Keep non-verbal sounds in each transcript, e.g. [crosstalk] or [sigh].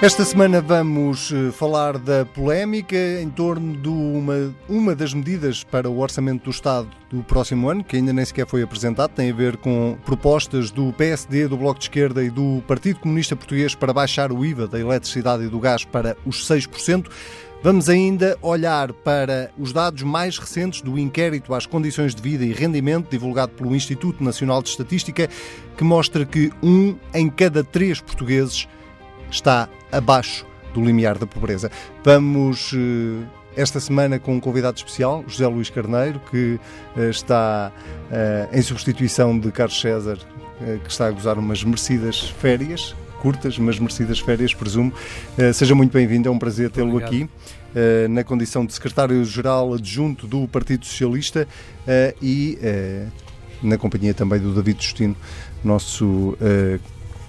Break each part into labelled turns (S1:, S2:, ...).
S1: Esta semana vamos eh, falar da polémica em torno de uma, uma das medidas para o orçamento do Estado do próximo ano, que ainda nem sequer foi apresentado, tem a ver com propostas do PSD, do Bloco de Esquerda e do Partido Comunista Português para baixar o IVA da eletricidade e do gás para os 6%. Vamos ainda olhar para os dados mais recentes do inquérito às condições de vida e rendimento divulgado pelo Instituto Nacional de Estatística, que mostra que um em cada três portugueses está abaixo do limiar da pobreza. Vamos eh, esta semana com um convidado especial, José Luís Carneiro, que eh, está eh, em substituição de Carlos César, que está a gozar umas merecidas férias, curtas, mas merecidas férias, presumo. Seja muito bem-vindo, é um prazer tê-lo aqui. Na condição de secretário-geral adjunto do Partido Socialista e na companhia também do David Justino, nosso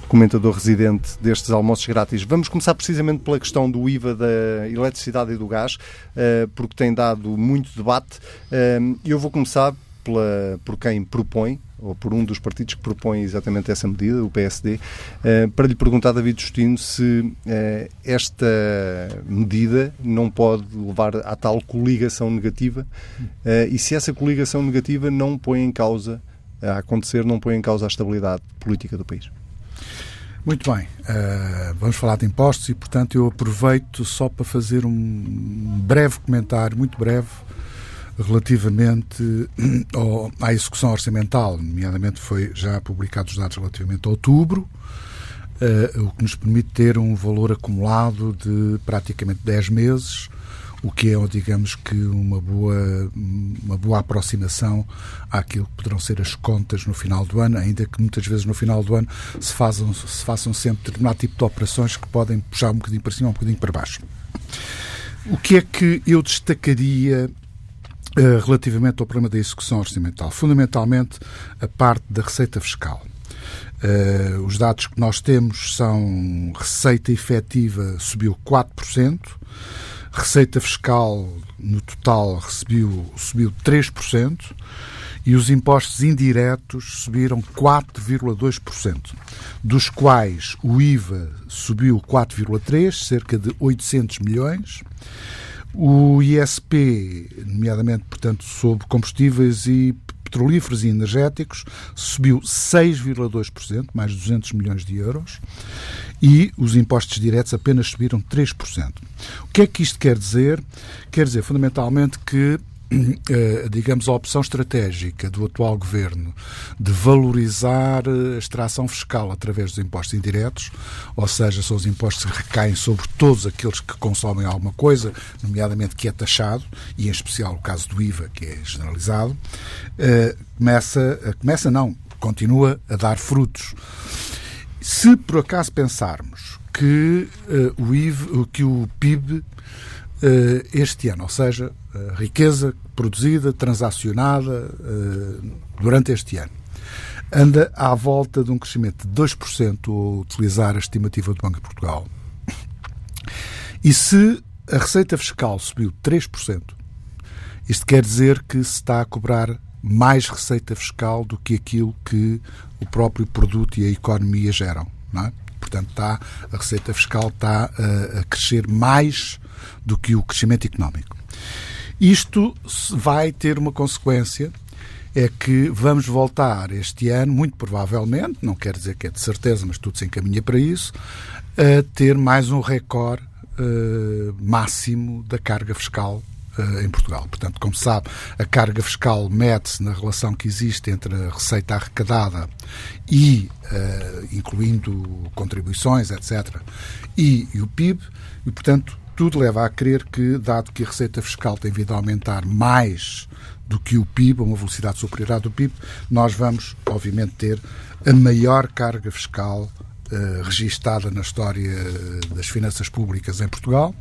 S1: comentador residente destes almoços grátis. Vamos começar precisamente pela questão do IVA da eletricidade e do gás, eh, porque tem dado muito debate. Eh, eu vou começar pela, por quem propõe, ou por um dos partidos que propõe exatamente essa medida, o PSD, eh, para lhe perguntar, David Justino, se esta medida não pode levar à tal coligação negativa e se essa coligação negativa não põe em causa, a acontecer, não põe em causa a estabilidade política do país.
S2: Muito bem, uh, vamos falar de impostos e, portanto, eu aproveito só para fazer um breve comentário, muito breve, relativamente [clears throat] ao, à execução orçamental. Nomeadamente, foi já publicados os dados relativamente a outubro, uh, o que nos permite ter um valor acumulado de praticamente 10 meses o que é, digamos que, uma boa, uma boa aproximação àquilo que poderão ser as contas no final do ano, ainda que muitas vezes no final do ano se façam, se façam sempre determinado tipo de operações que podem puxar um bocadinho para cima, um bocadinho para baixo. O que é que eu destacaria uh, relativamente ao problema da execução orçamental? Fundamentalmente a parte da receita fiscal. Uh, os dados que nós temos são receita efetiva subiu 4%, Receita fiscal no total recebiu, subiu 3% e os impostos indiretos subiram 4,2%, dos quais o IVA subiu 4,3%, cerca de 800 milhões. O ISP, nomeadamente, portanto, sobre combustíveis e petrolíferos e energéticos, subiu 6,2%, mais 200 milhões de euros e os impostos diretos apenas subiram 3%. O que é que isto quer dizer? Quer dizer, fundamentalmente, que [clears throat] digamos, a opção estratégica do atual governo de valorizar a extração fiscal através dos impostos indiretos, ou seja, são os impostos que recaem sobre todos aqueles que consomem alguma coisa, nomeadamente que é taxado, e em especial o caso do IVA, que é generalizado, eh, começa, começa não, continua a dar frutos. Se por acaso pensarmos que o IVA, que o PIB eh, este ano, ou seja, riqueza produzida, transacionada uh, durante este ano, anda à volta de um crescimento de 2%, ao utilizar a estimativa do Banco de Portugal. E se a receita fiscal subiu 3%, isto quer dizer que se está a cobrar mais receita fiscal do que aquilo que o próprio produto e a economia geram. É? Portanto, está, a receita fiscal está a, a crescer mais do que o crescimento económico. Isto vai ter uma consequência, é que vamos voltar este ano, muito provavelmente, não quer dizer que é de certeza, mas tudo se encaminha para isso, a ter mais um recorde uh, máximo da carga fiscal uh, em Portugal. Portanto, como sabe, a carga fiscal mede-se na relação que existe entre a receita arrecadada e, uh, incluindo contribuições, etc., e, e o PIB, e, portanto, tudo leva a crer que, dado que a receita fiscal tem vindo a aumentar mais do que o PIB, a uma velocidade superior à do PIB, nós vamos, obviamente, ter a maior carga fiscal uh, registada na história das finanças públicas em Portugal.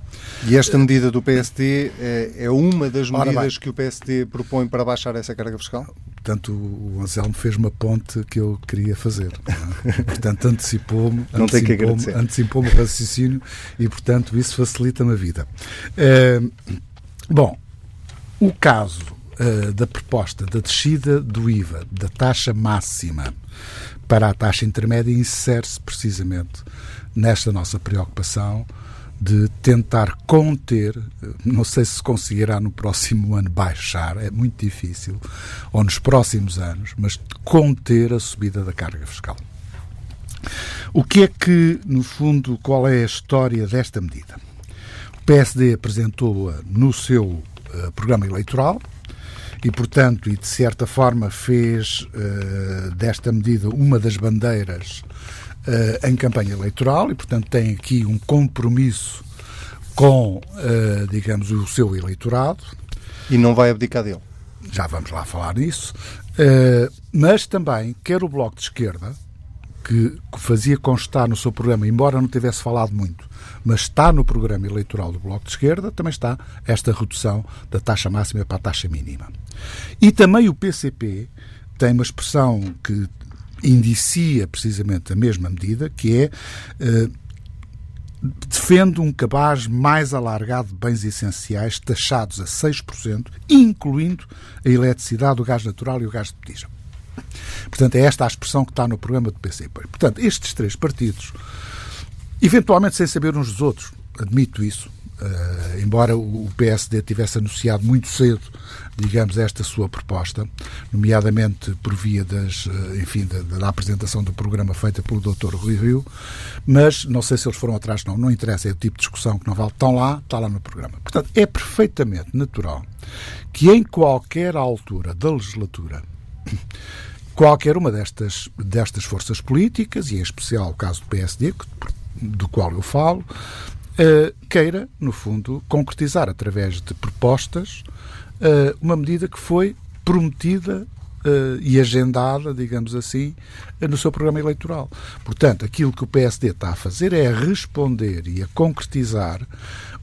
S1: E esta medida do PSD é, é uma das medidas que o PSD propõe para baixar essa carga fiscal?
S2: Portanto, o Anselmo fez uma ponte que eu queria fazer. É? [laughs] portanto, antecipou-me antecipou antecipou o raciocínio e, portanto, isso facilita-me a vida. Uh, bom, o caso uh, da proposta da descida do IVA, da taxa máxima para a taxa intermédia insere-se precisamente nesta nossa preocupação de tentar conter, não sei se conseguirá no próximo [laughs] ano baixar, é muito difícil, ou nos próximos anos, mas conter a subida da carga fiscal. O que é que, no fundo, qual é a história desta medida? O PSD apresentou-a no seu uh, programa eleitoral e, portanto, e de certa forma fez uh, desta medida uma das bandeiras uh, em campanha eleitoral e, portanto, tem aqui um compromisso com, digamos, o seu eleitorado.
S1: E não vai abdicar dele.
S2: Já vamos lá falar nisso. mas também, quer o Bloco de Esquerda, que fazia constar no seu programa, embora não tivesse falado muito, mas está no programa eleitoral do Bloco de Esquerda, também está esta redução da taxa máxima para a taxa mínima. E também o PCP tem uma expressão que indicia precisamente a mesma medida, que é uh, defende um cabaz mais alargado de bens essenciais taxados a 6%, incluindo a eletricidade, o gás natural e o gás de botija. Portanto, é esta a expressão que está no programa do PCP. Portanto, estes três partidos, eventualmente sem saber uns dos outros, admito isso, uh, embora o PSD tivesse anunciado muito cedo, digamos, esta sua proposta, nomeadamente por via das, uh, enfim, da, da, apresentação do programa feita pelo Dr. Rui Rio, mas não sei se eles foram atrás, não, não interessa, é o tipo de discussão que não vale. Estão lá, está lá no programa. Portanto, é perfeitamente natural que em qualquer altura da legislatura qualquer uma destas, destas forças políticas, e em especial o caso do PSD, do qual eu falo, uh, queira, no fundo, concretizar através de propostas uh, uma medida que foi prometida uh, e agendada, digamos assim, no seu programa eleitoral. Portanto, aquilo que o PSD está a fazer é a responder e a concretizar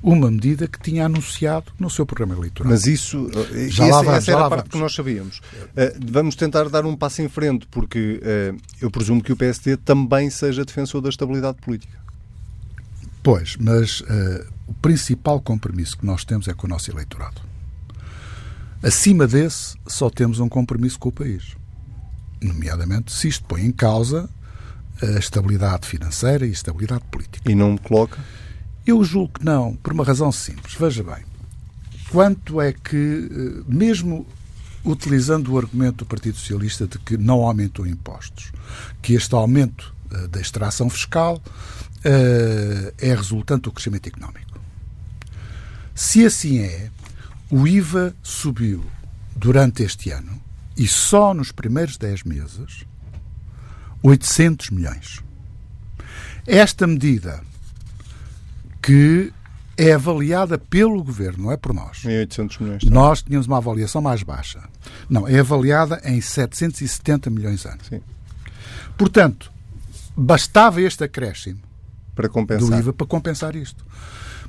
S2: uma medida que tinha anunciado no seu programa eleitoral.
S1: Mas isso, eh, já essa, essa era a parte vamos. que nós sabíamos. Uh, vamos tentar dar um passo em frente, porque uh, eu presumo que o PSD também seja defensor da estabilidade política.
S2: Pois, mas uh, o principal compromisso que nós temos é com o nosso eleitorado. Acima desse, só temos um compromisso com o país. Nomeadamente, se isto põe em causa a estabilidade financeira e a estabilidade política.
S1: E não me coloca?
S2: Eu julgo que não, por uma razão simples. Veja bem, quanto é que, eh, mesmo utilizando o argumento do Partido Socialista de que não aumentou impostos, que este aumento uh, da extração fiscal é resultante do crescimento económico. Se assim é, o IVA subiu durante este ano e só nos primeiros 10 meses 800 milhões. Esta medida que é avaliada pelo governo, não é por nós.
S1: Em 800 milhões.
S2: Tá? Nós tínhamos uma avaliação mais baixa. Não, é avaliada em 770 milhões ano. Sim. Portanto, bastava este acréscimo
S1: para compensar.
S2: do IVA para compensar isto.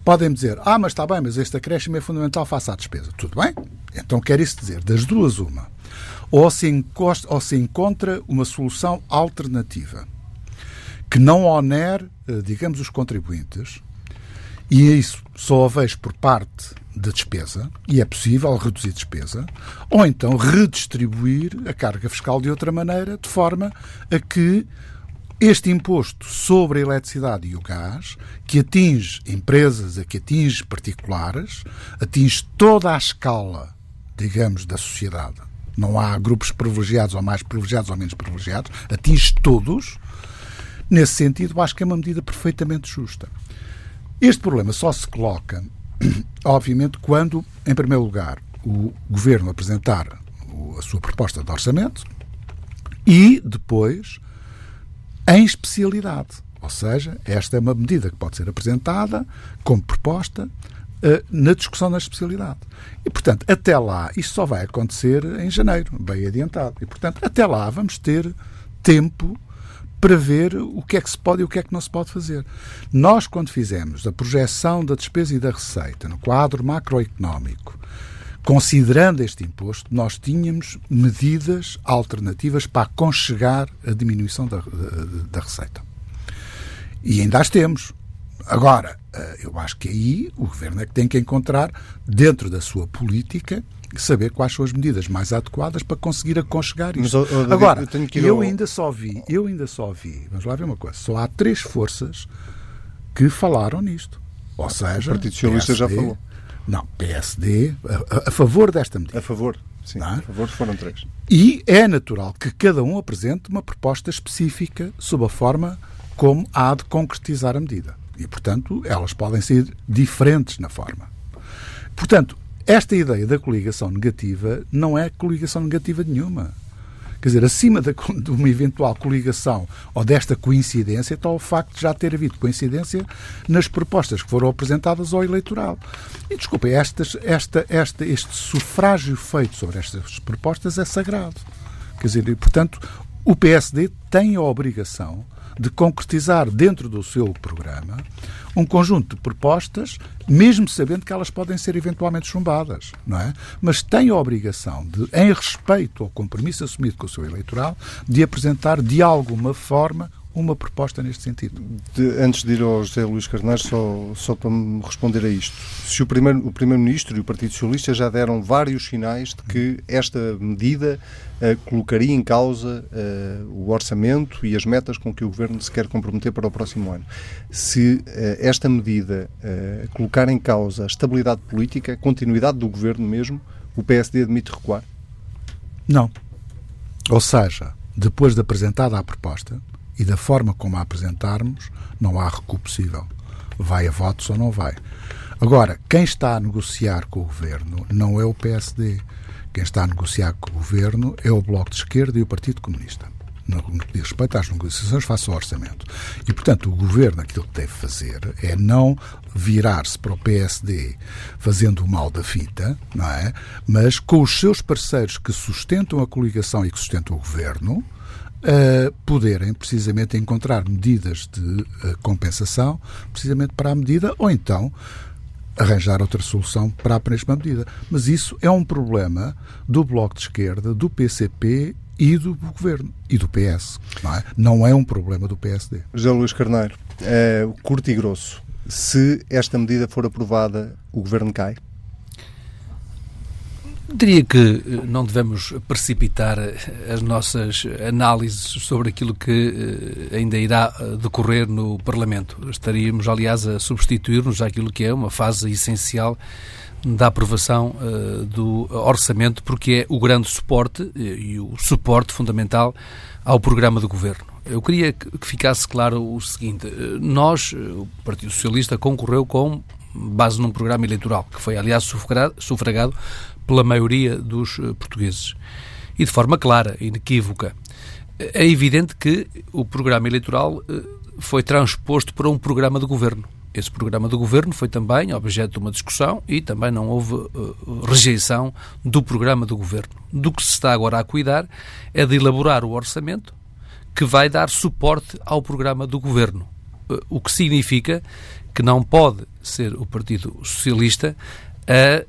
S2: Podem dizer, ah, mas está bem, mas este acréscimo é fundamental face à despesa. Tudo bem? Então quer isso dizer, das duas, uma. Ou se, encosta, ou se encontra uma solução alternativa que não onere, eh, digamos, os contribuintes e isso só a vejo por parte da despesa, e é possível reduzir despesa, ou então redistribuir a carga fiscal de outra maneira, de forma a que este imposto sobre a eletricidade e o gás, que atinge empresas, que atinge particulares, atinge toda a escala, digamos, da sociedade. Não há grupos privilegiados ou mais privilegiados ou menos privilegiados, atinge todos. Nesse sentido, acho que é uma medida perfeitamente justa. Este problema só se coloca, [clears throat] obviamente, quando, em primeiro lugar, o governo apresentar a sua proposta de orçamento e depois em especialidade. Ou seja, esta é uma medida que pode ser apresentada como proposta uh, na discussão da especialidade. E, portanto, até lá, isto só vai acontecer em janeiro, bem adiantado. E, portanto, até lá vamos ter tempo para ver o que é que se pode e o que é que não se pode fazer. Nós, quando fizemos a projeção da despesa e da receita no quadro macroeconómico, considerando este imposto, nós tínhamos medidas alternativas para aconchegar a diminuição da, da, receita. E ainda as temos. Agora, eu acho que aí o Governo é que tem que encontrar, dentro da sua política, saber quais são as medidas mais adequadas para conseguir aconchegar isso. Mas, oh, oh, Agora, eu, eu, ainda só vi, eu ainda só vi, vamos lá ver uma coisa, só há três forças que falaram nisto. Ou seja,
S1: o Partido Socialista PSD, já falou.
S2: Não, PSD, a, a, favor desta medida.
S1: A favor, sim, é? a favor foram três.
S2: E é natural que cada um apresente uma proposta específica sob a forma como há de concretizar a medida. E, portanto, elas podem ser diferentes na forma. Portanto, esta ideia da coligação negativa não é coligação negativa nenhuma. Quer dizer, acima de, de uma eventual coligação ou desta coincidência está o facto de já ter havido coincidência nas propostas que foram apresentadas ao eleitorado. E desculpa, estas, esta, esta, este sufrágio feito sobre estas propostas é sagrado. Quer dizer, e, portanto, o PSD tem a obrigação de concretizar dentro do seu programa um conjunto de propostas, mesmo sabendo que elas podem ser eventualmente chumbadas, não é? Mas tem a obrigação de, em respeito ao compromisso assumido com o seu eleitoral, de apresentar de alguma forma uma proposta neste sentido.
S1: De, antes de ir ao José Luís Carneiro, só, só para me responder a isto. Se o Primeiro-Ministro o primeiro e o Partido Socialista já deram vários sinais de que esta medida uh, colocaria em causa uh, o orçamento e as metas com que o Governo se quer comprometer para o próximo ano. Se uh, esta medida colocar em causa a estabilidade política, a continuidade do Governo mesmo, o PSD admite recuar?
S2: Não. Ou seja, depois de apresentada a proposta, e da forma como a apresentarmos, não há recuo possível. Vai a votos ou não vai. Agora, quem está a negociar com o governo não é o PSD. Quem está a negociar com o governo é o Bloco de Esquerda e o Partido Comunista. No que diz respeito às negociações face ao orçamento. E, portanto, o governo aquilo que deve fazer é não virar-se para o PSD fazendo o mal da fita, não é? Mas com os seus parceiros que sustentam a coligação e que sustentam o governo, uh, poderem precisamente encontrar medidas de uh, compensação precisamente para a medida ou então arranjar outra solução para a mesma medida. Mas isso é um problema do Bloco de Esquerda, do PCP e do Governo e do PS. Não é, não é um problema do PSD.
S1: José Luís Carneiro, é, curto e grosso. Se esta medida for aprovada, o Governo cai?
S3: Diria que eh, não devemos precipitar eh, as nossas análises sobre aquilo que eh, ainda irá decorrer no Parlamento. Estaríamos, aliás, a substituir-nos àquilo que é uma fase essencial da aprovação do orçamento, porque é o grande suporte e o suporte fundamental ao programa do governo. Eu queria que ficasse claro o seguinte: nós, o Partido Socialista, concorreu com base num programa eleitoral, que foi, aliás, sufragado pela maioria dos eh, portugueses. E de forma clara, inequívoca. É evidente que o programa eleitoral eh, foi transposto para um programa de governo. Esse programa de governo foi também objeto de uma discussão e também não houve uh, rejeição do programa do governo. Do que se está agora a cuidar é de elaborar o orçamento que vai dar suporte ao programa do governo. O que significa que não pode ser o Partido Socialista a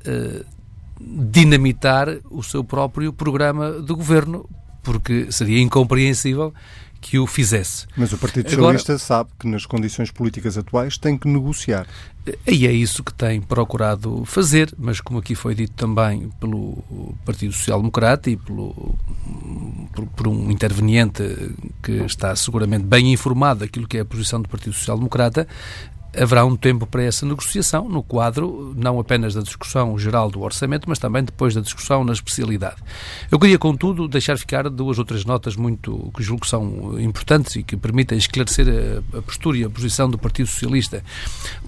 S3: dinamitar o seu próprio programa de governo, porque seria incompreensível que o fizesse.
S1: Mas o Partido Socialista Agora, sabe que nas condições políticas atuais tem que negociar.
S3: E é isso que tem procurado fazer, mas como aqui foi dito também pelo Partido Social Democrata e pelo, por, por um interveniente que está seguramente bem informado daquilo que é a posição do Partido Social Democrata, haverá um tempo para essa negociação, no quadro não apenas da discussão geral do orçamento, mas também depois da discussão na especialidade. Eu queria, contudo, deixar ficar duas ou três notas muito que julgo que são importantes e que permitem esclarecer a, postura e a posição do Partido Socialista.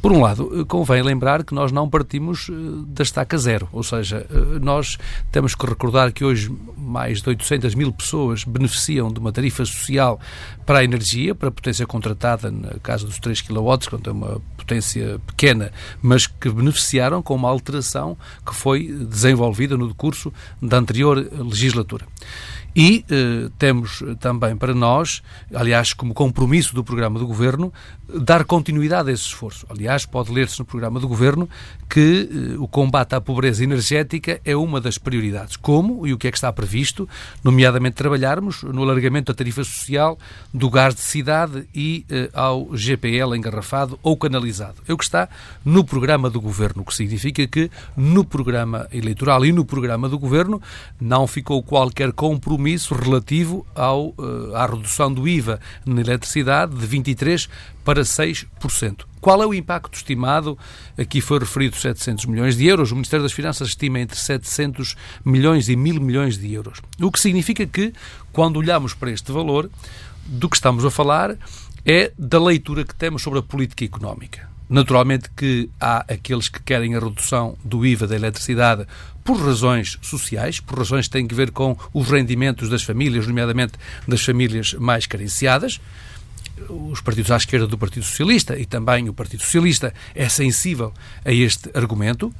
S3: Por um lado, convém lembrar que nós não partimos eh, da estaca zero, ou seja, eh, nós temos que recordar que hoje mais de 800 mil pessoas beneficiam de uma tarifa social para a energia, para a potência contratada, no caso dos 3 kW, quanto é uma potência pequena, mas que beneficiaram com uma alteração que foi desenvolvida no decurso da anterior legislatura. E eh, temos também para nós, aliás, como compromisso do programa do Governo, dar continuidade a esse esforço. Aliás, pode ler-se no programa do Governo que eh, o combate à pobreza energética é uma das prioridades. Como e o que é que está previsto, nomeadamente trabalharmos no alargamento da tarifa social do gás de cidade e eh, ao GPL engarrafado ou canalizado. É o que está no programa do Governo, o que significa que no programa eleitoral e no programa do Governo não ficou qualquer compromisso relativo ao, eh, à redução do IVA na eletricidade de 23% para 6%. Qual é o impacto estimado? Aqui foi referido 700 milhões de euros. O Ministério das Finanças estima entre 700 milhões e 1000 milhões de euros. O que significa que, quando olhamos para este valor, do que estamos a falar é da leitura que temos sobre a política económica. Naturalmente que há aqueles que querem a redução do IVA da eletricidade por razões sociais, por razões que têm a ver com os rendimentos das famílias, nomeadamente das famílias mais carenciadas os partidos à esquerda do Partido Socialista e também o Partido Socialista é sensível a este argumento.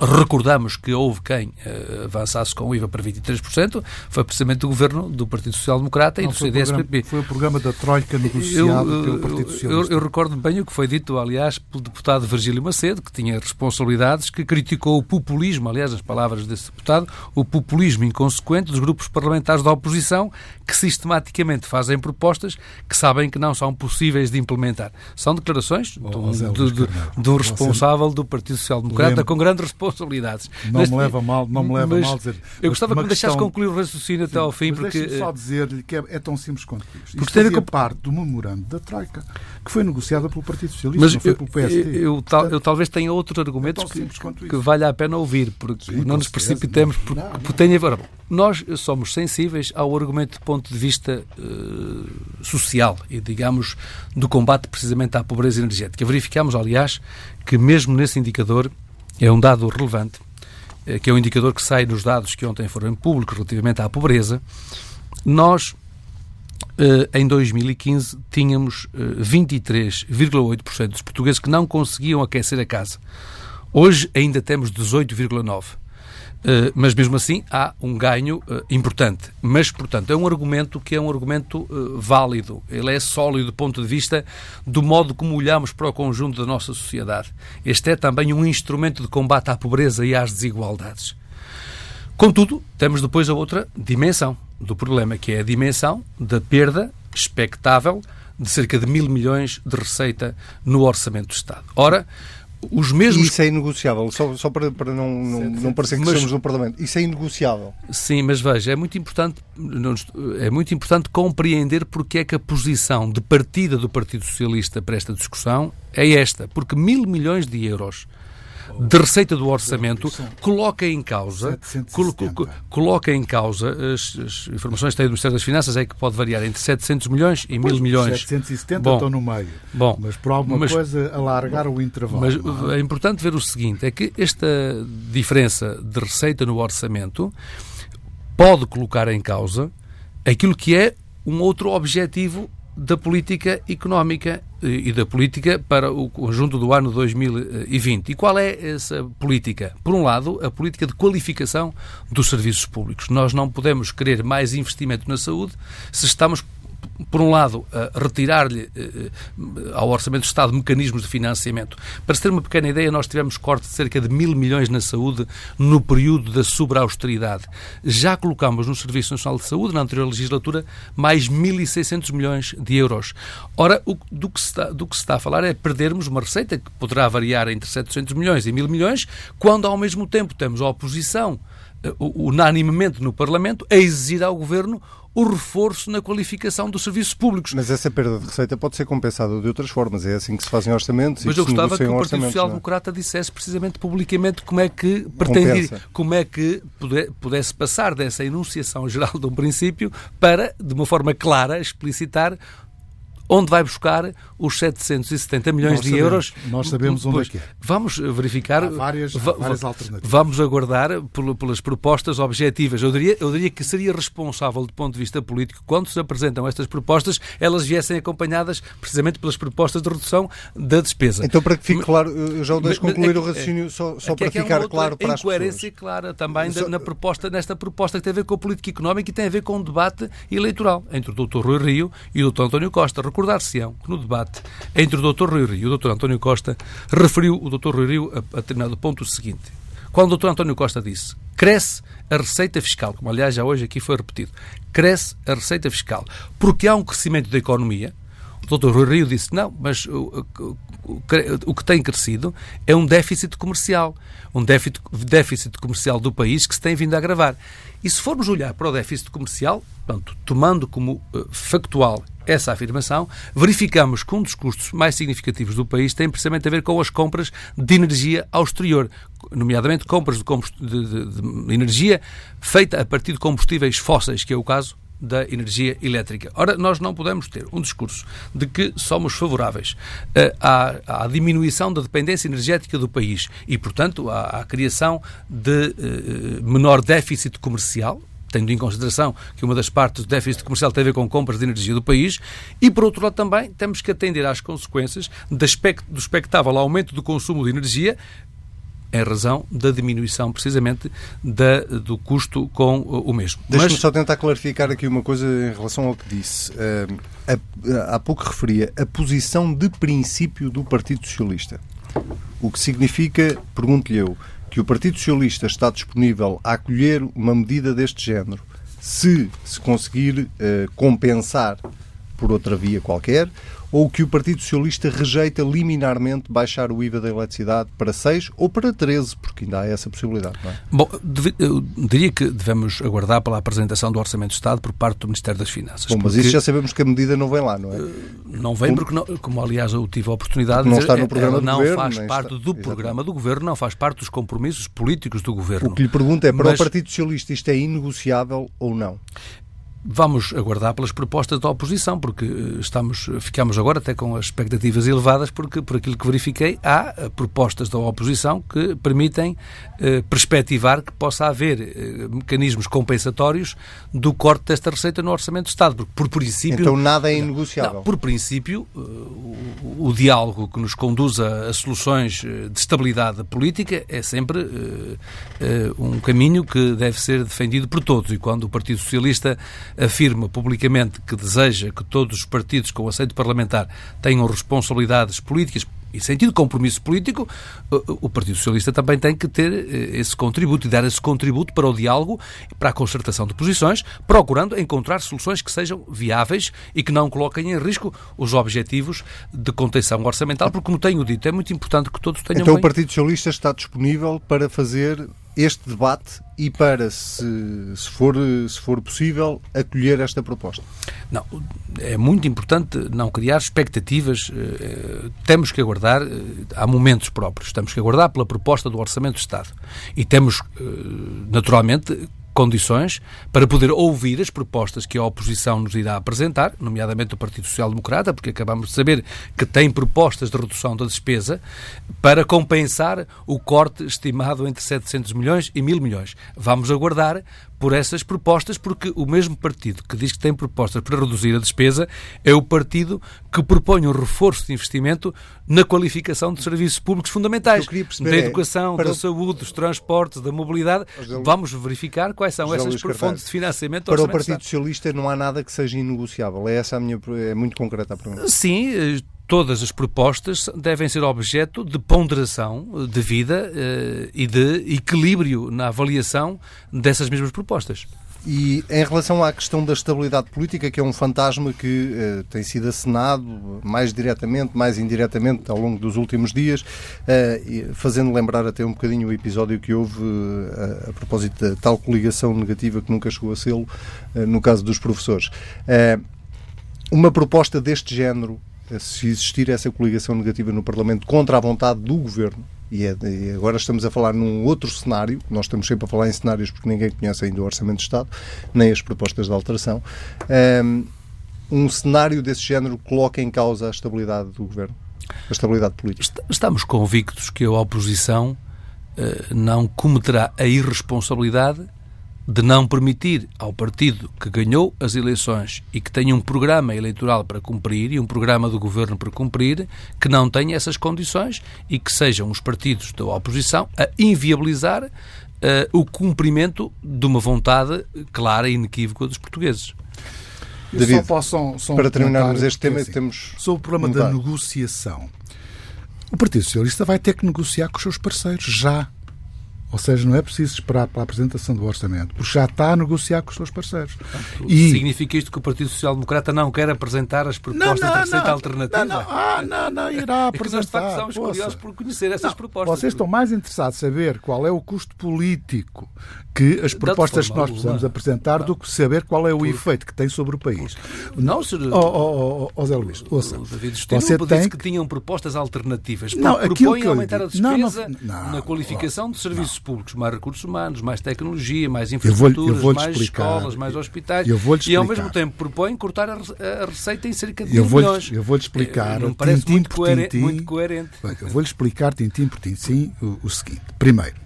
S3: Recordamos que houve quem uh, avançasse com o IVA para 23%, foi precisamente o governo do Partido Social Democrata e do CDS-PP.
S2: Foi o programa da Troika negociado eu, pelo Partido Socialista.
S3: Eu, eu, recordo bem o que foi dito, aliás, pelo deputado Virgílio Macedo, que tinha responsabilidades, que criticou o populismo, aliás, as palavras desse deputado, o populismo inconsequente dos grupos parlamentares da oposição, que sistematicamente fazem propostas que sabem que não são possíveis de implementar. São declarações oh, de um responsável do Partido Social Democrata com grande responsabilidade responsabilidades.
S2: Não me leva mal, não me leva mal dizer.
S3: Eu gostava que me deixasse concluir o raciocínio até ao fim,
S2: porque só dizer-lhe que é, é, tão simples quanto isto. Porque Isto fazia parte do memorando da Troika, que foi negociada pelo Partido Socialista, mas não foi eu, pelo PSD.
S3: Eu, eu, eu, talvez tenha outros argumentos é que, que vale a pena ouvir, porque Sim, não nos precipitemos, porque, não, porque tem a ver. Nós somos sensíveis ao argumento de ponto de vista uh, social e, digamos, do combate precisamente à pobreza energética. Verificamos, aliás, que mesmo nesse indicador é um dado relevante, eh, que é um indicador que sai nos dados que ontem foram públicos relativamente à pobreza. Nós, eh, em 2015, tínhamos 23,8% eh, dos portugueses que não conseguiam aquecer a casa. Hoje ainda temos 18,9%. Uh, mas mesmo assim há um ganho uh, importante. Mas, portanto, é um argumento que é um argumento uh, válido. Ele é sólido do ponto de vista do modo como olhamos para o conjunto da nossa sociedade. Este é também um instrumento de combate à pobreza e às desigualdades. Contudo, temos depois a outra dimensão do problema, que é a dimensão da perda expectável de cerca de mil milhões de receita no orçamento do Estado. Ora, os mesmos...
S1: Isso é inegociável, só, só para, para não, não, não parecer que mas, estamos no Parlamento. Isso é inegociável.
S3: Sim, mas veja, é muito importante, é muito importante compreender porque é que a posição de partida do Partido Socialista para esta discussão é esta. Porque mil milhões de euros de receita do orçamento coloca em causa coloca em causa as, as, informações que tem do Ministério das Finanças é que pode variar entre 700 milhões e pois, 1000 milhões.
S2: 770 bom, estão no meio. Bom, mas por alguma mas, coisa alargar o intervalo.
S3: Mas é? é importante ver o seguinte, é que esta diferença de receita no orçamento pode colocar em causa aquilo que é um outro objetivo da política económica eh, e da política para o conjunto do ano 2020. E qual é essa política? Por um lado, a política de qualificação dos serviços públicos. Nós não podemos querer mais investimento na saúde se estamos por um lado, retirar-lhe eh, eh, ao Orçamento do Estado mecanismos de financiamento. Para ter uma pequena ideia, nós tivemos corte de cerca de mil milhões na saúde no período da sobre-austeridade. Já colocamos no Serviço Nacional de Saúde, na anterior legislatura, mais 1.600 milhões de euros. Ora, do, que está, do que se está a falar é perdermos uma receita que poderá variar entre 700 milhões e 1.000 milhões, quando ao mesmo tempo temos a oposição eh, unanimemente no Parlamento a exigir ao Governo o reforço na qualificação dos serviços públicos.
S1: Mas essa perda de receita pode ser compensada de outras formas. É assim que se fazem orçamentos.
S3: Mas eu gostava que o Partido Social é? Democrata dissesse precisamente publicamente como é que pretendia, como é que pudesse passar dessa enunciação geral de um princípio para, de uma forma clara, explicitar onde vai buscar os 770 milhões
S2: nós
S3: de
S2: sabemos,
S3: euros.
S2: Nós sabemos onde
S3: pois,
S2: é que é.
S3: Vamos verificar.
S2: Há várias, há várias alternativas.
S3: Vamos aguardar pelas propostas objetivas. Eu diria, eu diria que seria responsável do ponto de vista político, quando se apresentam estas propostas, elas viessem acompanhadas precisamente pelas propostas de redução da despesa.
S1: Então, para que fique claro, eu já o deixo concluir o raciocínio, só, só para
S3: é
S1: ficar claro para as pessoas.
S3: incoerência clara também só... na proposta, nesta proposta que tem a ver com a política económica e tem a ver com o debate eleitoral entre o Dr. Rui Rio e o Dr. António Costa. Recordar-se-ão que no debate entre o Dr. Rui Rio e o Dr. António Costa, referiu o Dr. Rui Rio a, a determinado ponto o seguinte. Quando o Dr. António Costa disse cresce a receita fiscal, como aliás já hoje aqui foi repetido, cresce a receita fiscal, porque há um crescimento da economia, Dr. Rui Rio disse não, mas o, o, que tem crescido é um déficit comercial, um déficit, comercial do país que se tem vindo a agravar. E se formos olhar para o déficit comercial, tomando como uh, factual essa afirmação, verificamos que um dos custos mais significativos do país tem precisamente a ver com as compras de energia ao exterior, nomeadamente compras de, de, de energia feita a partir de combustíveis fósseis, que é o caso da energia elétrica. Ora, nós não podemos ter um discurso de que somos favoráveis uh, à, à, diminuição da dependência energética do país e, portanto, à, à criação de uh, menor déficit comercial, tendo em consideração que uma das partes do déficit comercial tem a ver com compras de energia do país, e por outro lado também temos que atender às consequências do expectável aumento do consumo de energia, em razão da diminuição, precisamente, da, do custo com o mesmo.
S1: Deixa-me Mas... só tentar clarificar aqui uma coisa em relação ao que disse. Uh, há pouco referia a posição de princípio do Partido Socialista. O que significa, pergunto-lhe eu, que o Partido Socialista está disponível a acolher uma medida deste género se se conseguir uh, compensar por outra via qualquer ou que o Partido Socialista rejeita liminarmente baixar o IVA da eletricidade para 6 ou para 13, porque ainda há essa possibilidade, não é?
S3: Bom, eu diria que devemos aguardar pela apresentação do Orçamento do Estado por parte do Ministério das Finanças.
S1: Bom, mas isso já sabemos que a medida não vem lá, não é? Eh,
S3: não vem porque, não, como aliás eu tive a oportunidade
S1: de dizer, não está no programa
S3: ela não
S1: governo,
S3: faz parte está... do programa do Governo, não faz parte dos compromissos políticos do Governo.
S1: O que lhe pergunto é, para mas... o Partido Socialista isto é inegociável ou não?
S3: Vamos aguardar pelas propostas da oposição, porque eh, estamos, ficamos agora até com as expectativas elevadas, porque, por aquilo que verifiquei, há eh, propostas da oposição que permitem eh, perspectivar que possa haver eh, mecanismos compensatórios do corte desta receita no Orçamento do Estado. Porque, por princípio.
S1: Então nada é inegociável.
S3: Não, por princípio, eh, o, o, diálogo que nos conduz a, a, soluções de estabilidade política é sempre eh, um caminho que deve ser defendido por todos. E quando o Partido Socialista afirma publicamente que deseja que todos os partidos com aceito parlamentar tenham responsabilidades políticas e sentido compromisso político, o Partido Socialista também tem que ter eh, esse contributo e dar esse contributo para o diálogo, para a concertação de posições, procurando encontrar soluções que sejam viáveis e que não coloquem em risco os objetivos de contenção orçamental, porque, como tenho dito, é muito importante que todos tenham.
S1: Então,
S3: bem...
S1: o Partido Socialista está disponível para fazer este debate e para, se, se, for, se for possível, acolher esta proposta?
S3: Não, é muito importante não criar expectativas. Eh, temos que aguardar, eh, há momentos próprios, temos que aguardar pela proposta do Orçamento do Estado. E temos, eh, naturalmente, condições para poder ouvir as propostas que a oposição nos irá apresentar, nomeadamente o Partido Social Democrata, porque acabamos de saber que tem propostas de redução da despesa para compensar o corte estimado entre 700 milhões e 1000 milhões. Vamos aguardar por essas propostas, porque o mesmo partido que diz que tem propostas para reduzir a despesa é o partido que propõe um reforço de investimento na qualificação de serviços públicos fundamentais, da é, educação, da saúde, dos transportes, da mobilidade. Vamos verificar quais são essas fontes de financiamento.
S1: Para o Partido Socialista não há nada que seja inegociável. É essa a minha é muito concreta a pergunta.
S3: Sim, eh, todas as propostas devem ser objeto de ponderação de vida eh, e de equilíbrio na avaliação dessas mesmas propostas.
S1: E em relação à questão da estabilidade política, que é um fantasma que eh, tem sido acenado mais diretamente, mais indiretamente ao longo dos últimos dias, eh, fazendo lembrar até um bocadinho o episódio que houve eh, a propósito da tal coligação negativa que nunca chegou a sê-lo, eh, no caso dos professores. Eh, uma proposta deste género se existir essa coligação negativa no Parlamento contra a vontade do Governo, e, é, e, agora estamos a falar num outro cenário, nós estamos sempre a falar em cenários porque ninguém conhece ainda o Orçamento de Estado, nem as propostas de alteração. Um, um cenário desse género coloca em causa a estabilidade do governo? A estabilidade política?
S3: Estamos convictos que a oposição não cometerá a irresponsabilidade de não permitir ao partido que ganhou as eleições e que tem um programa eleitoral para cumprir e um programa do governo para cumprir, que não tenha essas condições e que sejam os partidos da oposição a inviabilizar uh, o cumprimento de uma vontade clara e inequívoca dos portugueses.
S1: David, só posso, só para terminarmos este tema, assim, temos.
S2: Sobre o problema da negociação. O Partido Socialista vai ter que negociar com os seus parceiros já. Ou seja, não é preciso esperar pela apresentação do orçamento, porque já está a negociar com os seus parceiros.
S3: Portanto, e... Significa isto que o Partido Social Democrata não quer apresentar as propostas não, não, de receita
S2: não,
S3: alternativa?
S2: Não, não, ah, não, não irá apresentar. É nós, de facto,
S3: estamos curiosos por conhecer essas propostas.
S2: Vocês estão mais interessados em saber qual é o custo político que as propostas que nós precisamos apresentar do que saber qual é o efeito que tem sobre o país.
S3: Não, Sr.
S2: Oh, oh, oh, oh, Zé Luís, ouça.
S3: O David Justino você tem que... que tinham propostas alternativas. Não, propõem aumentar a despesa na qualificação de serviços públicos, mais recursos humanos, mais tecnologia, mais infraestruturas, mais explicar, escolas, mais hospitais. e ao mesmo tempo propõem cortar a, receita em cerca de
S2: eu
S3: mil milhões.
S2: Eu vou-lhe explicar, não
S3: parece tintim muito, coerente, tintim, muito coerente.
S2: Eu vou-lhe explicar, tintim por tintim, o, o seguinte. Primeiro,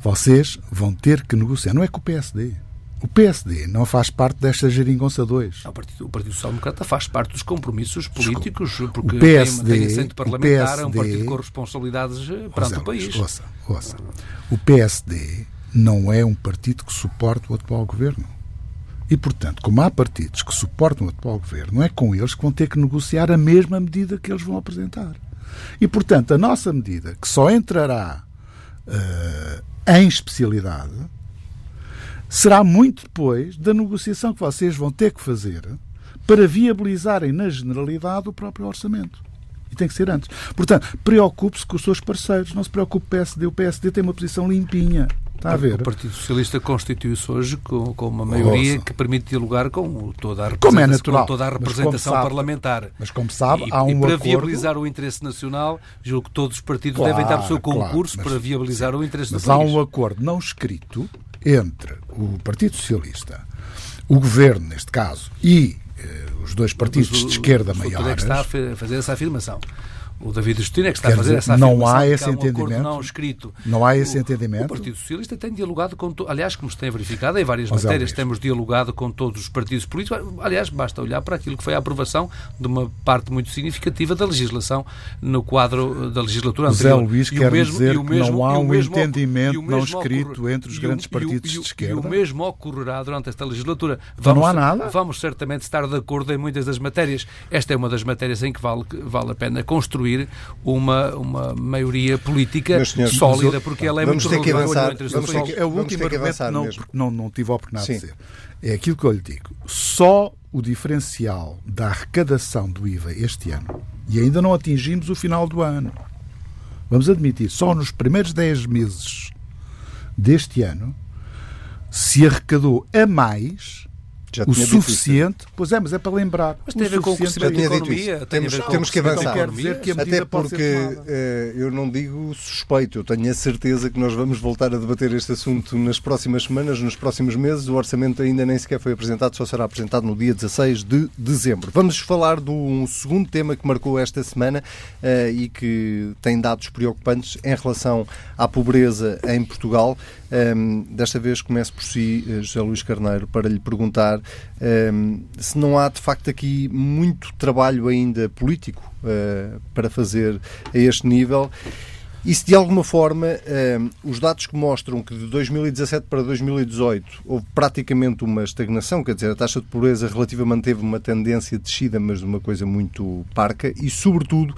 S2: vocês vão ter que negociar. Não é com o PSD. O PSD não faz parte desta geringonça 2.
S3: O Partido, o Partido Social Democrata faz parte dos compromissos políticos,
S2: porque o PSD,
S3: tem, tem assento parlamentar, PSD, é um partido com responsabilidades eh, perante o país.
S2: Ouça, ouça. O PSD não é um partido que suporta o atual governo. E, portanto, como há partidos que suportam o atual governo, não é com eles que vão ter que negociar a mesma medida que eles vão apresentar. E, portanto, a nossa medida, que só entrará uh, em especialidade, será muito depois da negociação que vocês vão ter que fazer para viabilizarem na generalidade o próprio orçamento. E tem que ser antes. Portanto, preocupe-se com os seus parceiros, não se preocupe com o PSD. O PSD tem uma posição limpinha. Está a ver?
S3: O Partido Socialista constitui-se hoje com, com, uma maioria Nossa. que permite dialogar com toda a representação, como é natural. toda a representação
S2: mas
S3: parlamentar.
S2: Mas como sabe,
S3: e,
S2: há um
S3: e
S2: para
S3: acordo... viabilizar o interesse nacional, julgo que todos os partidos claro, devem dar o seu concurso claro, mas, para viabilizar o interesse
S2: mas
S3: do país.
S2: Mas há um acordo não escrito entre o Partido Socialista, o Governo, neste caso, e eh, os dois partidos o, de esquerda maiores... O
S3: é que está a fazer essa afirmação o David Justino é que está Quer a fazer dizer, essa
S2: não há
S3: esse
S2: há um entendimento
S3: não escrito.
S2: Não há esse o, entendimento. O
S3: Partido Socialista tem dialogado com, to... aliás, como se tem verificado em várias Mas matérias, temos dialogado com todos os partidos políticos. Aliás, basta olhar para aquilo que foi a aprovação de uma parte muito significativa da legislação no quadro da legislatura anterior.
S2: José Luís quer mesmo, dizer que não há um entendimento não escrito entre os grandes partidos de esquerda.
S3: E o mesmo ocorrerá durante esta legislatura.
S2: Vamos, então não há nada?
S3: Vamos certamente estar de acordo em muitas das matérias. Esta é uma das matérias em que vale, vale a pena construir uma uma, uma maioria política senhor, sólida, porque ela é
S1: vamos
S3: muito
S1: ter que avançar, entre
S2: vamos ter que, É o último argumento, não, não, não tive a oportunidade Sim. de dizer. É aquilo que eu lhe digo. Só o diferencial da arrecadação do IVA este ano, e ainda não atingimos o final do ano, vamos admitir, só nos primeiros 10 meses deste ano se arrecadou a mais já o suficiente. Pois é, mas é para lembrar.
S3: Mas tem a ver com o crescimento da economia.
S1: Temos, temos que avançar. Quer dizer que a Até porque uh, eu não digo suspeito, eu tenho a certeza que nós vamos voltar a debater este assunto nas próximas semanas, nos próximos meses. O orçamento ainda nem sequer foi apresentado, só será apresentado no dia 16 de dezembro. Vamos falar de um segundo tema que marcou esta semana uh, e que tem dados preocupantes em relação à pobreza em Portugal. Um, desta vez começo por si, eh, José Luís Carneiro, para lhe perguntar se não há de facto aqui muito trabalho ainda político uh, para fazer a este nível. E se de alguma forma os dados que mostram que de 2017 para 2018 houve praticamente uma estagnação, quer dizer, a taxa de pobreza relativa manteve uma tendência descida, mas de uma coisa muito parca, e sobretudo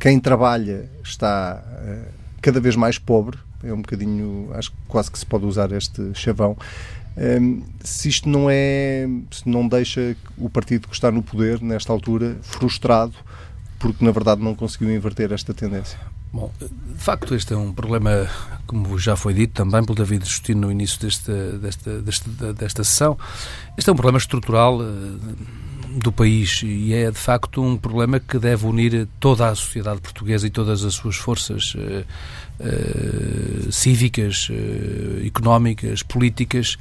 S1: quem trabalha está. Uh, cada vez mais pobre, é um bocadinho, acho que quase que se pode usar este chavão. Um, se isto não é, se não deixa o partido que está no poder nesta altura frustrado porque na verdade não conseguiu inverter esta tendência.
S3: Bom, de facto este é um problema, como já foi dito também pelo David Justino no início desta, desta, desta, desta sessão, este é um problema estrutural uh, do país e é de facto um problema que deve unir toda a sociedade portuguesa e todas as suas forças uh, cívicas, uh, económicas, políticas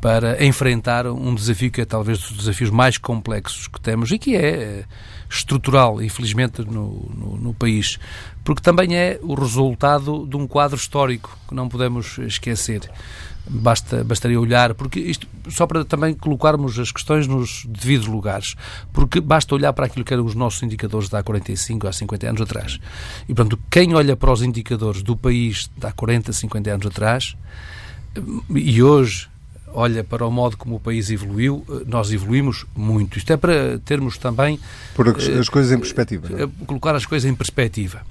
S3: para enfrentar um desafio que é talvez dos desafios mais complexos que temos e que é estrutural, infelizmente, no, no, no, país, porque também é o resultado de um quadro histórico que não podemos esquecer. Basta, bastaria olhar, porque isto, só para também colocarmos as questões nos devidos lugares, porque basta olhar para aquilo que eram os nossos indicadores de há 45, há 50 anos atrás. E, portanto, quem olha para os indicadores do país de há 40, 50 anos atrás, e hoje olha para o modo como o país evoluiu, eh, nós evoluímos muito. Isto é para termos também.
S1: Por as uh, coisas em perspectiva.
S3: Uh, colocar as coisas em perspectiva.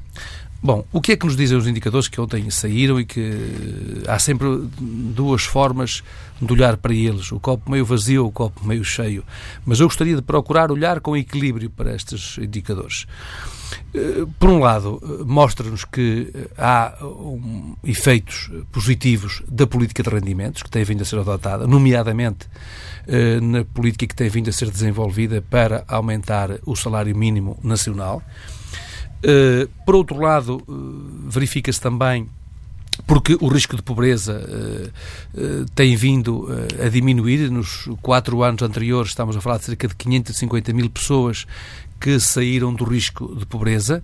S3: Bom, o que é que nos dizem os indicadores que ontem saíram e que há sempre duas formas de olhar para eles, o copo meio vazio ou o copo meio cheio. Mas eu gostaria de procurar olhar com equilíbrio para estes indicadores. Eh, por um lado, eh, mostra-nos que eh, há um, efeitos positivos da política de rendimentos que tem vindo a ser adotada, nomeadamente na política que tem vindo a ser desenvolvida para aumentar o salário mínimo nacional. Por outro lado, verifica-se também porque o risco de pobreza uh, uh, tem vindo uh, a diminuir. Nos quatro anos anteriores, estamos a falar de cerca de 550 mil pessoas que saíram do risco de pobreza.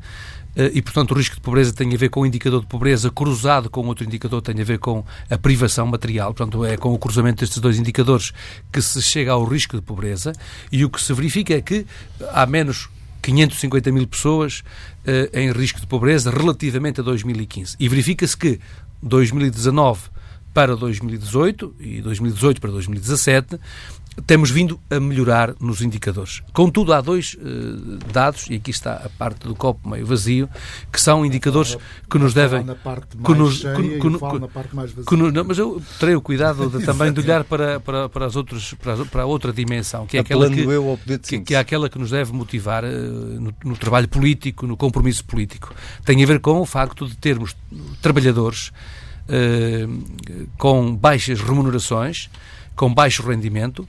S3: E, portanto, o risco de pobreza tem a ver com o indicador de pobreza cruzado com outro indicador, tem a ver com a privação material. Portanto, é com o cruzamento destes dois indicadores que se chega ao risco de pobreza. E o que se verifica é que há menos 550 mil pessoas uh, em risco de pobreza relativamente a 2015. E verifica-se que 2019 para 2018 e 2018 para 2017 temos vindo a melhorar nos indicadores. Contudo, há dois uh, dados, e aqui está a parte do copo meio vazio, que são indicadores que nos devem.
S2: Na parte mais que nos, cheia que, que, na parte mais vazia.
S3: não, mas eu terei o cuidado de, [laughs] também de olhar para, para, para, as outros, para, para a outra dimensão, que é, aquela que, que, que, é aquela que nos deve motivar uh, no, no trabalho político, no compromisso político. Tem a ver com o facto de termos trabalhadores uh, com baixas remunerações com baixo rendimento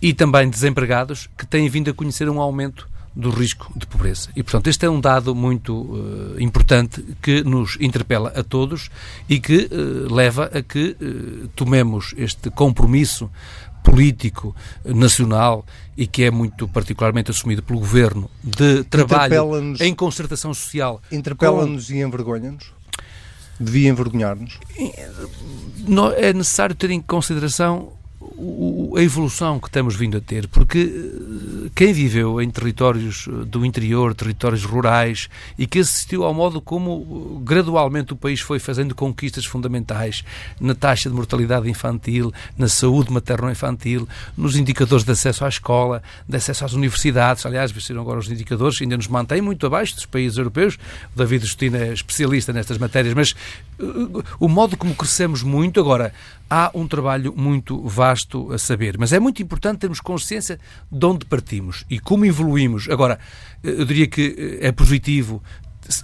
S3: e também desempregados que têm vindo a conhecer um aumento do risco de pobreza. E, portanto, este é um dado muito uh, importante que nos interpela a todos e que uh, leva a que uh, tomemos este compromisso político nacional e que é muito particularmente assumido pelo Governo de trabalho em concertação social.
S1: Interpela-nos com... e envergonha-nos? Devia envergonhar-nos?
S3: É necessário ter em consideração a evolução que estamos vindo a ter, porque eh, quem viveu em territórios eh, do interior, territórios rurais, e que assistiu ao modo como eh, gradualmente o país foi fazendo conquistas fundamentais na taxa de mortalidade infantil, na saúde materno-infantil, nos indicadores de acesso à escola, de acesso às universidades. Aliás, viram agora os indicadores, ainda nos mantém muito abaixo dos países europeus. O David Justina é especialista nestas matérias, mas o modo como crescemos muito, agora, há um trabalho muito vasto a saber, mas é muito importante termos consciência de onde partimos e como evoluímos. Agora, eu diria que é positivo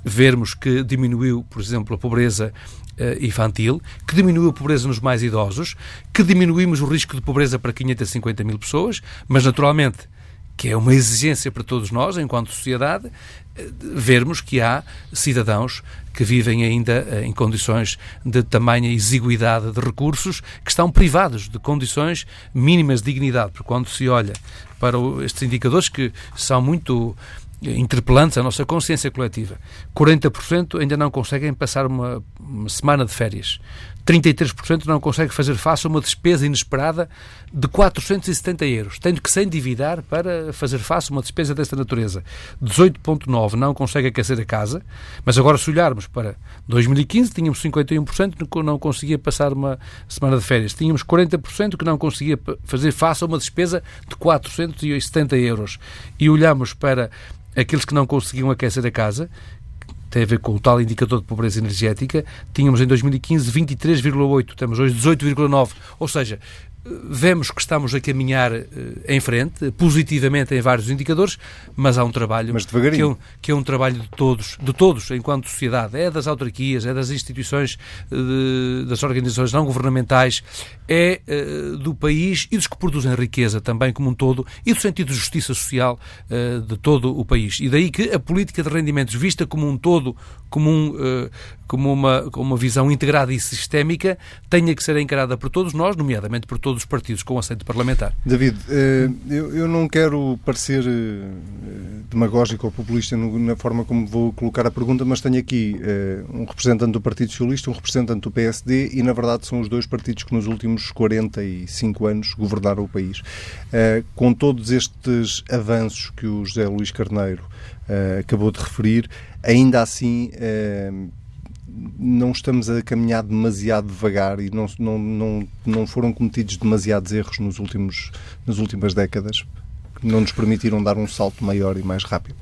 S3: vermos que diminuiu, por exemplo, a pobreza uh, infantil, que diminuiu a pobreza nos mais idosos, que diminuímos o risco de pobreza para 550 mil pessoas, mas naturalmente que é uma exigência para todos nós, enquanto sociedade, eh, vermos que há cidadãos que vivem ainda eh, em condições de tamanha exiguidade de recursos, que estão privados de condições mínimas de dignidade. Porque quando se olha para estes indicadores que são muito interpelantes à nossa consciência coletiva. 40% ainda não conseguem passar uma, uma semana de férias. 33% não consegue fazer face a uma despesa inesperada de 470 euros, tendo que se endividar para fazer face a uma despesa desta natureza. 18,9% não consegue aquecer a casa, mas agora se olharmos para 2015, tínhamos 51% que não conseguia passar uma semana de férias. Tínhamos 40% que não conseguia fazer face a uma despesa de 470 euros. E olhamos para aqueles que não conseguiam aquecer a casa, tem a ver com o tal indicador de pobreza energética, tínhamos em 2015 23,8, temos hoje 18,9, ou seja, vemos que estamos a caminhar uh, em frente, positivamente em vários indicadores, mas há um trabalho que, é um, que é um trabalho de todos, de todos enquanto sociedade, é das autarquias, é das instituições, uh, das organizações não governamentais, é uh, do país e dos que produzem riqueza também como um todo e do sentido de justiça social de todo o país. E daí que a política de rendimentos vista como um todo, como, um, como uma, como uma visão integrada e sistémica, tenha que ser encarada por todos nós, nomeadamente por todos todos os partidos com assento parlamentar.
S1: David, eh, eu não quero parecer eh, demagógico ou populista na forma como vou colocar a pergunta, mas tenho aqui eh, um representante do Partido Socialista, um representante do PSD e, na verdade, são os dois partidos que nos últimos 45 anos governaram o país. Com todos estes avanços que o José Luís Carneiro acabou de referir, ainda assim não estamos a caminhar demasiado devagar e não, não, não, não foram cometidos demasiados erros nos últimos, nas últimas décadas que não nos permitiram dar um salto maior e mais rápido?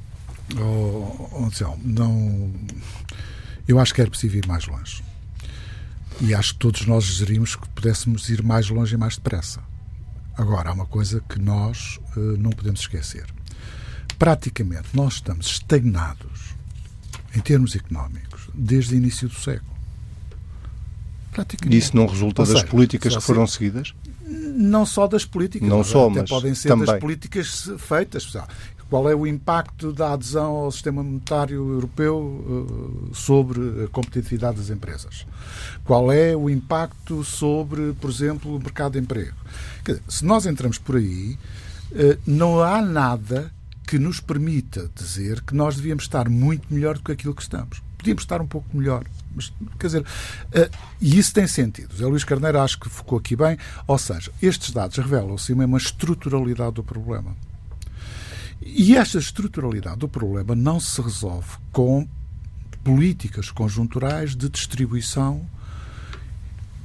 S2: Oh, oh, não. Eu acho que era possível ir mais longe. E acho que todos nós gerimos que pudéssemos ir mais longe e mais depressa. Agora, há uma coisa que nós uh, não podemos esquecer. Praticamente, nós estamos estagnados em termos económicos desde o início do século.
S1: Praticamente. Isso não resulta Ou das seja, políticas que foram seguidas?
S2: Não só das políticas,
S1: não só,
S2: até
S1: mas
S2: podem ser
S1: também.
S2: das políticas feitas. Qual é o impacto da adesão ao sistema monetário europeu eh, sobre a competitividade das empresas? Qual é o impacto sobre, por exemplo, o mercado de emprego? Dizer, se nós entramos por aí, eh, não há nada que nos permita dizer que nós devíamos estar muito melhor do que aquilo que estamos. Podíamos estar um pouco melhor. Mas, quer dizer, uh, e isso tem sentido. Zé Luís Carneiro acho que focou aqui bem. Ou seja, estes dados revelam-se uma estruturalidade do problema. E esta estruturalidade do problema não se resolve com políticas conjunturais de distribuição,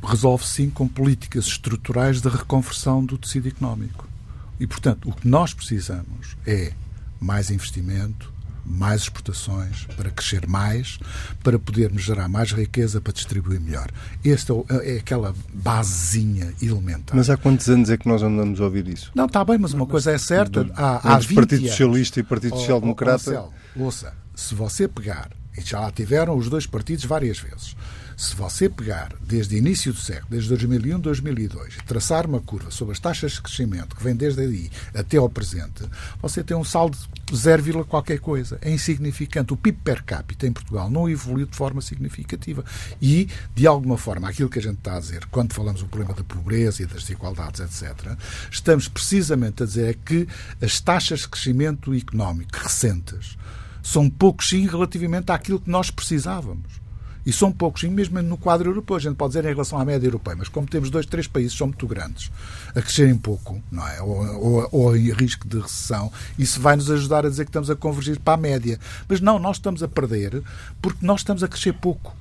S2: resolve sim com políticas estruturais de reconversão do tecido económico. E, portanto, o que nós precisamos é mais investimento, mais exportações, para crescer mais, para podermos gerar mais riqueza, para distribuir melhor. Esta é aquela basezinha elementar.
S1: Mas há quantos anos é que nós andamos a ouvir isso?
S2: Não, está bem, mas uma coisa é certa.
S1: há, há 20 Partido Socialista e Partido Social Democrata.
S2: Oh, ouça, se você pegar, e já lá tiveram os dois partidos várias vezes, se você pegar desde o início do século, desde 2001, 2002, e traçar uma curva sobre as taxas de crescimento que vem desde aí até ao presente, você tem um saldo de 0, qualquer coisa. É insignificante. O PIB per capita em Portugal não evoluiu de forma significativa. E, de alguma forma, aquilo que a gente está a dizer, quando falamos do problema da pobreza e das desigualdades, etc., estamos precisamente a dizer é que as taxas de crescimento económico recentes são poucos sim relativamente àquilo que nós precisávamos. E são poucos, e mesmo no quadro europeu, a gente pode dizer em relação à média europeia, mas como temos dois, três países que são muito grandes, a crescerem pouco, não é? ou, ou, ou em risco de recessão, isso vai nos ajudar a dizer que estamos a convergir para a média. Mas não, nós estamos a perder porque nós estamos a crescer pouco.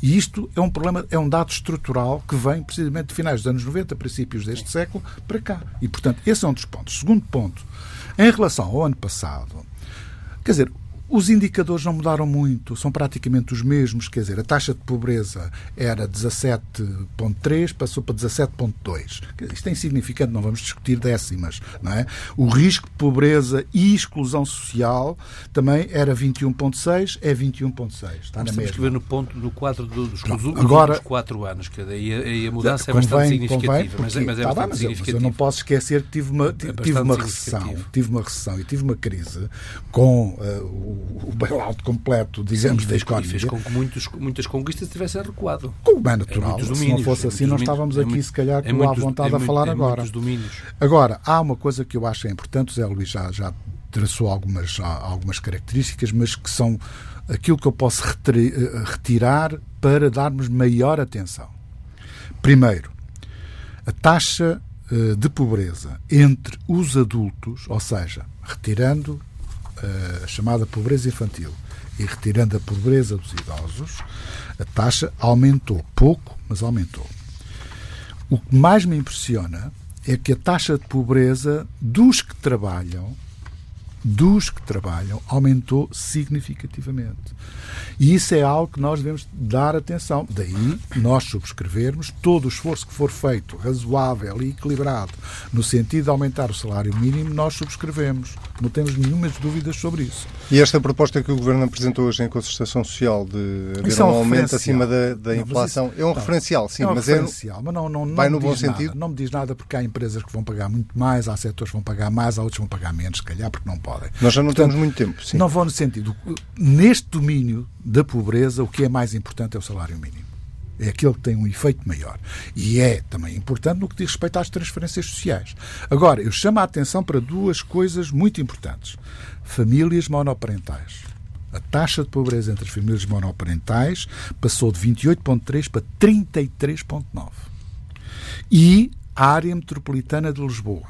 S2: E isto é um problema, é um dado estrutural que vem precisamente de finais dos anos 90, princípios deste século, para cá. E, portanto, esse é um dos pontos. Segundo ponto, em relação ao ano passado, quer dizer, os indicadores não mudaram muito, são praticamente os mesmos, quer dizer, a taxa de pobreza era 17,3, passou para 17,2. Isto é insignificante, não vamos discutir décimas, não é? O risco de pobreza e exclusão social também era 21,6, é 21,6. Está
S3: Mas
S2: na
S3: temos
S2: que
S3: ver no ponto do quadro dos, dos últimos Agora, quatro anos, que daí a, a mudança convém, é bastante significativa.
S2: Convém, porque, mas, é, mas é tá bastante bem, mas, eu, mas eu não posso esquecer que tive uma, é tive uma recessão, tive uma recessão e tive uma crise com uh, o bailout completo, digamos,
S3: da economia. E fez com que muitos, muitas conquistas tivessem recuado.
S2: Como é natural. Domínios, se não fosse assim, não estávamos aqui, muito, se calhar, com muitos, a vontade a falar agora. Agora, há uma coisa que eu acho é importante, o Zé Luís já, já traçou algumas, algumas características, mas que são aquilo que eu posso eh, retirar para darmos maior atenção. Primeiro, a taxa eh, de pobreza entre os adultos, ou seja, retirando a chamada pobreza infantil e retirando a pobreza dos idosos, a taxa aumentou. Pouco, mas aumentou. O que mais me impressiona é que a taxa de pobreza dos que trabalham, dos que trabalham, aumentou significativamente. E isso é algo que nós devemos dar atenção. Daí nós subscrevermos todo o esforço que for feito, razoável e equilibrado, no sentido de aumentar o salário mínimo, nós subscrevemos. Não temos nenhumas dúvidas sobre isso.
S1: E esta proposta que o Governo apresentou hoje em concertação social de haver é um, um aumento acima da, da não, inflação isso, é um não, referencial, sim,
S2: é um
S1: mas
S2: é referencial, é, mas não, não, não
S1: vai no bom
S2: nada,
S1: sentido.
S2: Não me diz nada porque há empresas que vão pagar muito mais, há setores que vão pagar mais, há outros que vão pagar menos, se calhar, porque não podem.
S1: Nós já não Portanto, temos muito tempo. Sim.
S2: Não vão no sentido. Neste domínio da pobreza, o que é mais importante é o salário mínimo. É aquele que tem um efeito maior. E é também importante no que diz respeito às transferências sociais. Agora, eu chamo a atenção para duas coisas muito importantes. Famílias monoparentais. A taxa de pobreza entre as famílias monoparentais passou de 28,3 para 33,9. E a área metropolitana de Lisboa.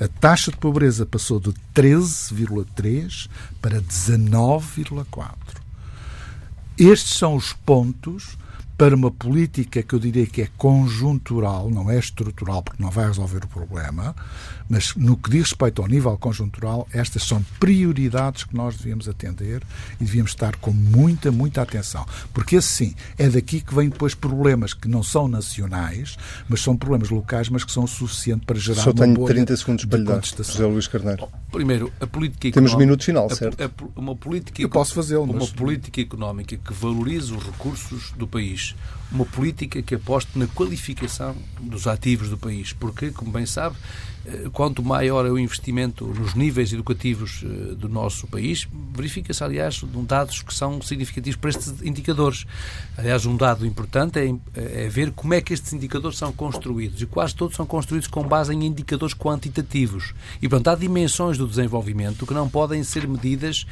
S2: A taxa de pobreza passou de 13,3 para 19,4. Estes são os pontos para uma política que eu diria que é conjuntural, não é estrutural, porque não vai resolver o problema, mas no que diz respeito ao nível conjuntural, estas são prioridades que nós devíamos atender e devíamos estar com muita, muita atenção. Porque assim, é daqui que vêm depois problemas que não são nacionais, mas são problemas locais, mas que são o suficiente para gerar
S1: Só
S2: uma
S1: tenho
S2: bolha
S1: 30 segundos para lhe dar,
S2: contestação.
S1: José Luís Carneiro.
S3: Primeiro, a política
S1: Temos
S3: económica-
S1: minuto final,
S3: a-
S1: certo?
S3: a- uma política
S2: Eu posso fazê-lo,
S3: Uma
S2: mas-
S3: política económica que valorize os recursos do país. Uma política que aposte na qualificação dos ativos do país. Porque, como bem sabe, eh, quanto maior é o investimento nos níveis educativos eh, do nosso país, verifica-se, aliás, dados que são significativos para estes indicadores. Aliás, um dado importante é, é ver como é que estes indicadores são construídos. E quase todos são construídos com base em indicadores quantitativos. E, portanto, há dimensões do desenvolvimento que não podem ser medidas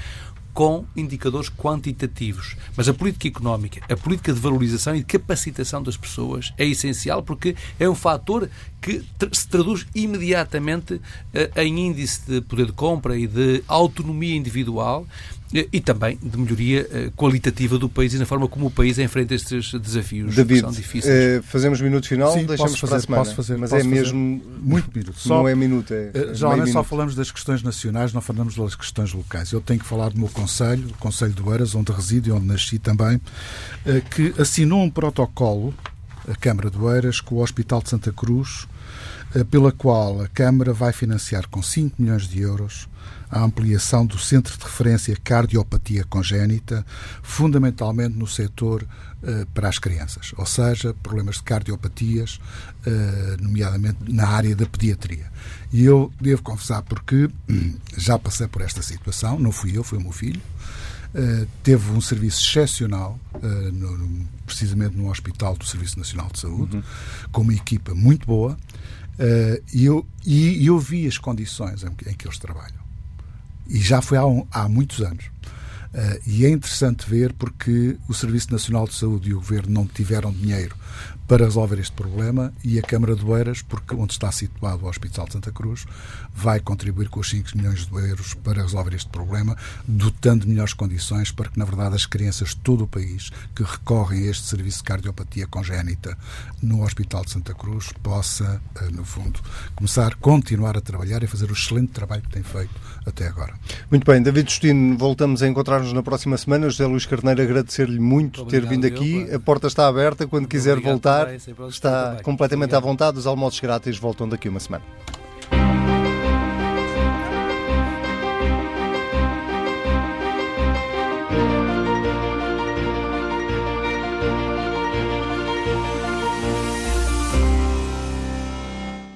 S3: com indicadores quantitativos. Mas a política económica, a política de valorização e de capacitação das pessoas é essencial porque é um fator que se traduz imediatamente eh, em índice de poder de compra e de autonomia individual e também de melhoria eh, qualitativa do país e na forma como o país enfrenta estes desafios
S1: David,
S3: que são difíceis.
S1: eh, fazemos minuto final,
S2: Sim,
S1: deixamos
S2: posso
S1: para a
S2: fazer,
S1: semana.
S2: posso fazer,
S1: Mas
S2: posso
S1: é
S2: fazer.
S1: mesmo...
S2: Muito minuto.
S1: Não
S2: Só-
S1: é minuto, é,
S2: Eh, Geralmente só falamos das questões nacionais, não falamos das questões locais. Eu tenho que falar do meu Conselho, o Conselho de Oeiras, onde resido e onde nasci também, eh, que assinou um protocolo, a Câmara de Oeiras, com o Hospital de Santa Cruz, eh, pela qual a Câmara vai financiar com 5 milhões de euros a ampliação do Centro de Referência Cardiopatia Congénita, fundamentalmente no setor eh, para as crianças, ou seja, problemas de cardiopatias, eh, nomeadamente na área da pediatria. E eu devo confessar porque hum, já passei por esta situação, não fui eu, foi o meu filho. Uh, teve um serviço excepcional, no- no- precisamente no Hospital do Serviço Nacional de Saúde, com uma equipa muito boa, e, eu, e eu vi as condições em, que- em que eles trabalham. E já foi há, um- há muitos anos. Uh, e é interessante ver porque o Serviço Nacional de Saúde e o Governo não tiveram dinheiro para resolver este problema e a Câmara de Oeiras, porque onde está situado o Hospital de Santa Cruz, vai contribuir com os 5 milhões de euros para resolver este problema, dotando de melhores condições para que, na verdade, as crianças de todo o país que recorrem a este serviço de cardiopatia congénita no Hospital de Santa Cruz possa, eh, no fundo, começar, continuar a trabalhar e fazer o excelente trabalho que tem feito até agora.
S1: Muito bem, David Justino, voltamos a encontrar-nos na próxima semana. José Luís Carneiro, agradecer-lhe muito
S3: Muito
S1: ter
S3: obrigado,
S1: vindo aqui.
S3: eu,
S1: A porta está aberta. Quando quiser
S3: obrigado
S1: voltar, está completamente
S3: Obrigado.
S1: à vontade. Os almoços grátis voltam daqui a uma semana.